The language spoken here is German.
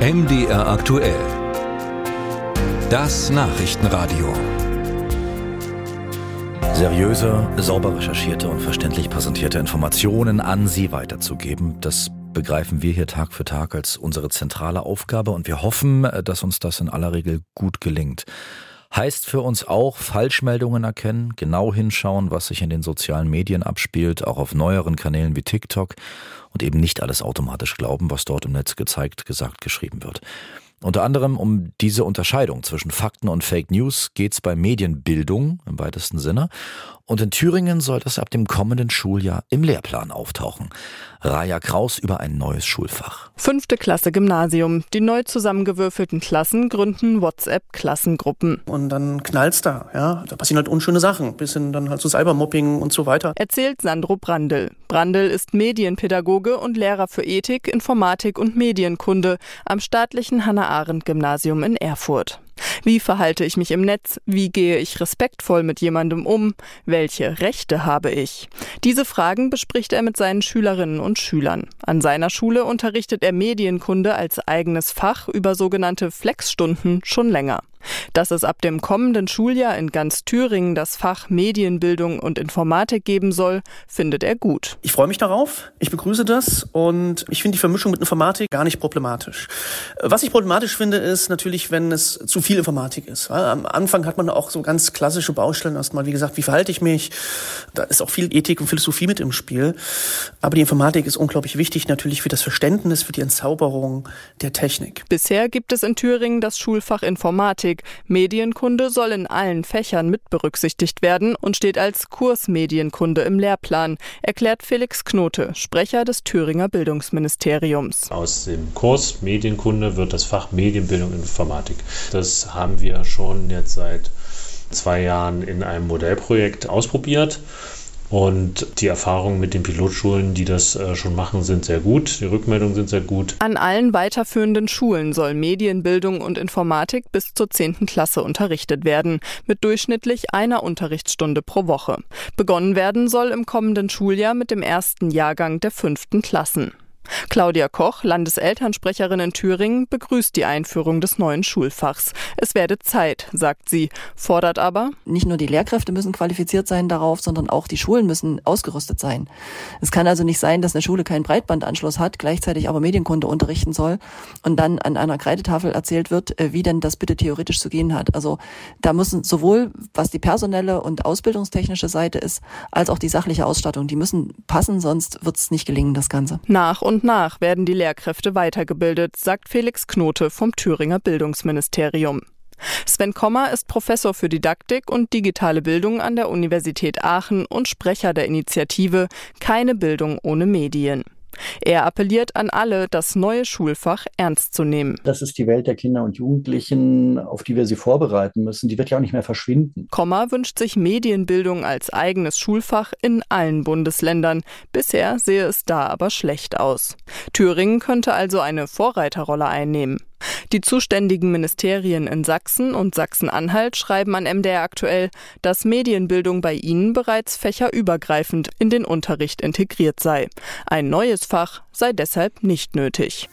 MDR aktuell. Das Nachrichtenradio. Seriöse, sauber recherchierte und verständlich präsentierte Informationen an Sie weiterzugeben, das begreifen wir hier Tag für Tag als unsere zentrale Aufgabe und wir hoffen, dass uns das in aller Regel gut gelingt. Heißt für uns auch Falschmeldungen erkennen, genau hinschauen, was sich in den sozialen Medien abspielt, auch auf neueren Kanälen wie TikTok und eben nicht alles automatisch glauben, was dort im Netz gezeigt, gesagt, geschrieben wird. Unter anderem um diese Unterscheidung zwischen Fakten und Fake News geht es bei Medienbildung im weitesten Sinne. Und in Thüringen soll das ab dem kommenden Schuljahr im Lehrplan auftauchen. Raja Kraus über ein neues Schulfach. Fünfte Klasse Gymnasium. Die neu zusammengewürfelten Klassen gründen WhatsApp-Klassengruppen. Und dann knallt's da, ja. Da passieren halt unschöne Sachen, bis hin dann halt zu Cybermobbing und so weiter. Erzählt Sandro Brandl. Brandl ist Medienpädagoge und Lehrer für Ethik, Informatik und Medienkunde am staatlichen Hannah-Arendt-Gymnasium in Erfurt. Wie verhalte ich mich im Netz? Wie gehe ich respektvoll mit jemandem um? Welche Rechte habe ich? Diese Fragen bespricht er mit seinen Schülerinnen und Schülern. An seiner Schule unterrichtet er Medienkunde als eigenes Fach über sogenannte Flexstunden schon länger. Dass es ab dem kommenden Schuljahr in ganz Thüringen das Fach Medienbildung und Informatik geben soll, findet er gut. Ich freue mich darauf, ich begrüße das und ich finde die Vermischung mit Informatik gar nicht problematisch. Was ich problematisch finde, ist natürlich, wenn es zu viel Informatik ist. Am Anfang hat man auch so ganz klassische Baustellen erstmal, wie gesagt, wie verhalte ich mich? Da ist auch viel Ethik und Philosophie mit im Spiel. Aber die Informatik ist unglaublich wichtig natürlich für das Verständnis, für die Entzauberung der Technik. Bisher gibt es in Thüringen das Schulfach Informatik Informatik. Medienkunde soll in allen Fächern mit berücksichtigt werden und steht als Kurs Medienkunde im Lehrplan, erklärt Felix Knote, Sprecher des Thüringer Bildungsministeriums. Aus dem Kurs Medienkunde wird das Fach Medienbildung und Informatik. Das haben wir schon jetzt seit zwei Jahren in einem Modellprojekt ausprobiert und die Erfahrungen mit den Pilotschulen, die das äh, schon machen, sind sehr gut. Die Rückmeldungen sind sehr gut. An allen weiterführenden Schulen soll Medienbildung und Informatik bis zur 10. Klasse unterrichtet werden, mit durchschnittlich einer Unterrichtsstunde pro Woche. Begonnen werden soll im kommenden Schuljahr mit dem ersten Jahrgang der fünften Klassen. Claudia Koch, Landeselternsprecherin in Thüringen, begrüßt die Einführung des neuen Schulfachs. Es werde Zeit, sagt sie, fordert aber, nicht nur die Lehrkräfte müssen qualifiziert sein darauf, sondern auch die Schulen müssen ausgerüstet sein. Es kann also nicht sein, dass eine Schule keinen Breitbandanschluss hat, gleichzeitig aber Medienkunde unterrichten soll und dann an einer Kreidetafel erzählt wird, äh, wie denn das bitte theoretisch zu gehen hat. Also da müssen sowohl, was die personelle und ausbildungstechnische Seite ist, als auch die sachliche Ausstattung, die müssen passen, sonst wird es nicht gelingen, das Ganze. Nach und nach werden die Lehrkräfte weitergebildet, sagt Felix Knote vom Thüringer Bildungsministerium. Sven Kommer ist Professor für Didaktik und digitale Bildung an der Universität Aachen und Sprecher der Initiative Keine Bildung ohne Medien. Er appelliert an alle, das neue Schulfach ernst zu nehmen. Das ist die Welt der Kinder und Jugendlichen, auf die wir sie vorbereiten müssen. Die wird ja auch nicht mehr verschwinden. Komma wünscht sich Medienbildung als eigenes Schulfach in allen Bundesländern. Bisher sehe es da aber schlecht aus. Thüringen könnte also eine Vorreiterrolle einnehmen. Die zuständigen Ministerien in Sachsen und Sachsen-Anhalt schreiben an MDR aktuell, dass Medienbildung bei ihnen bereits fächerübergreifend in den Unterricht integriert sei. Ein neues Fach sei deshalb nicht nötig.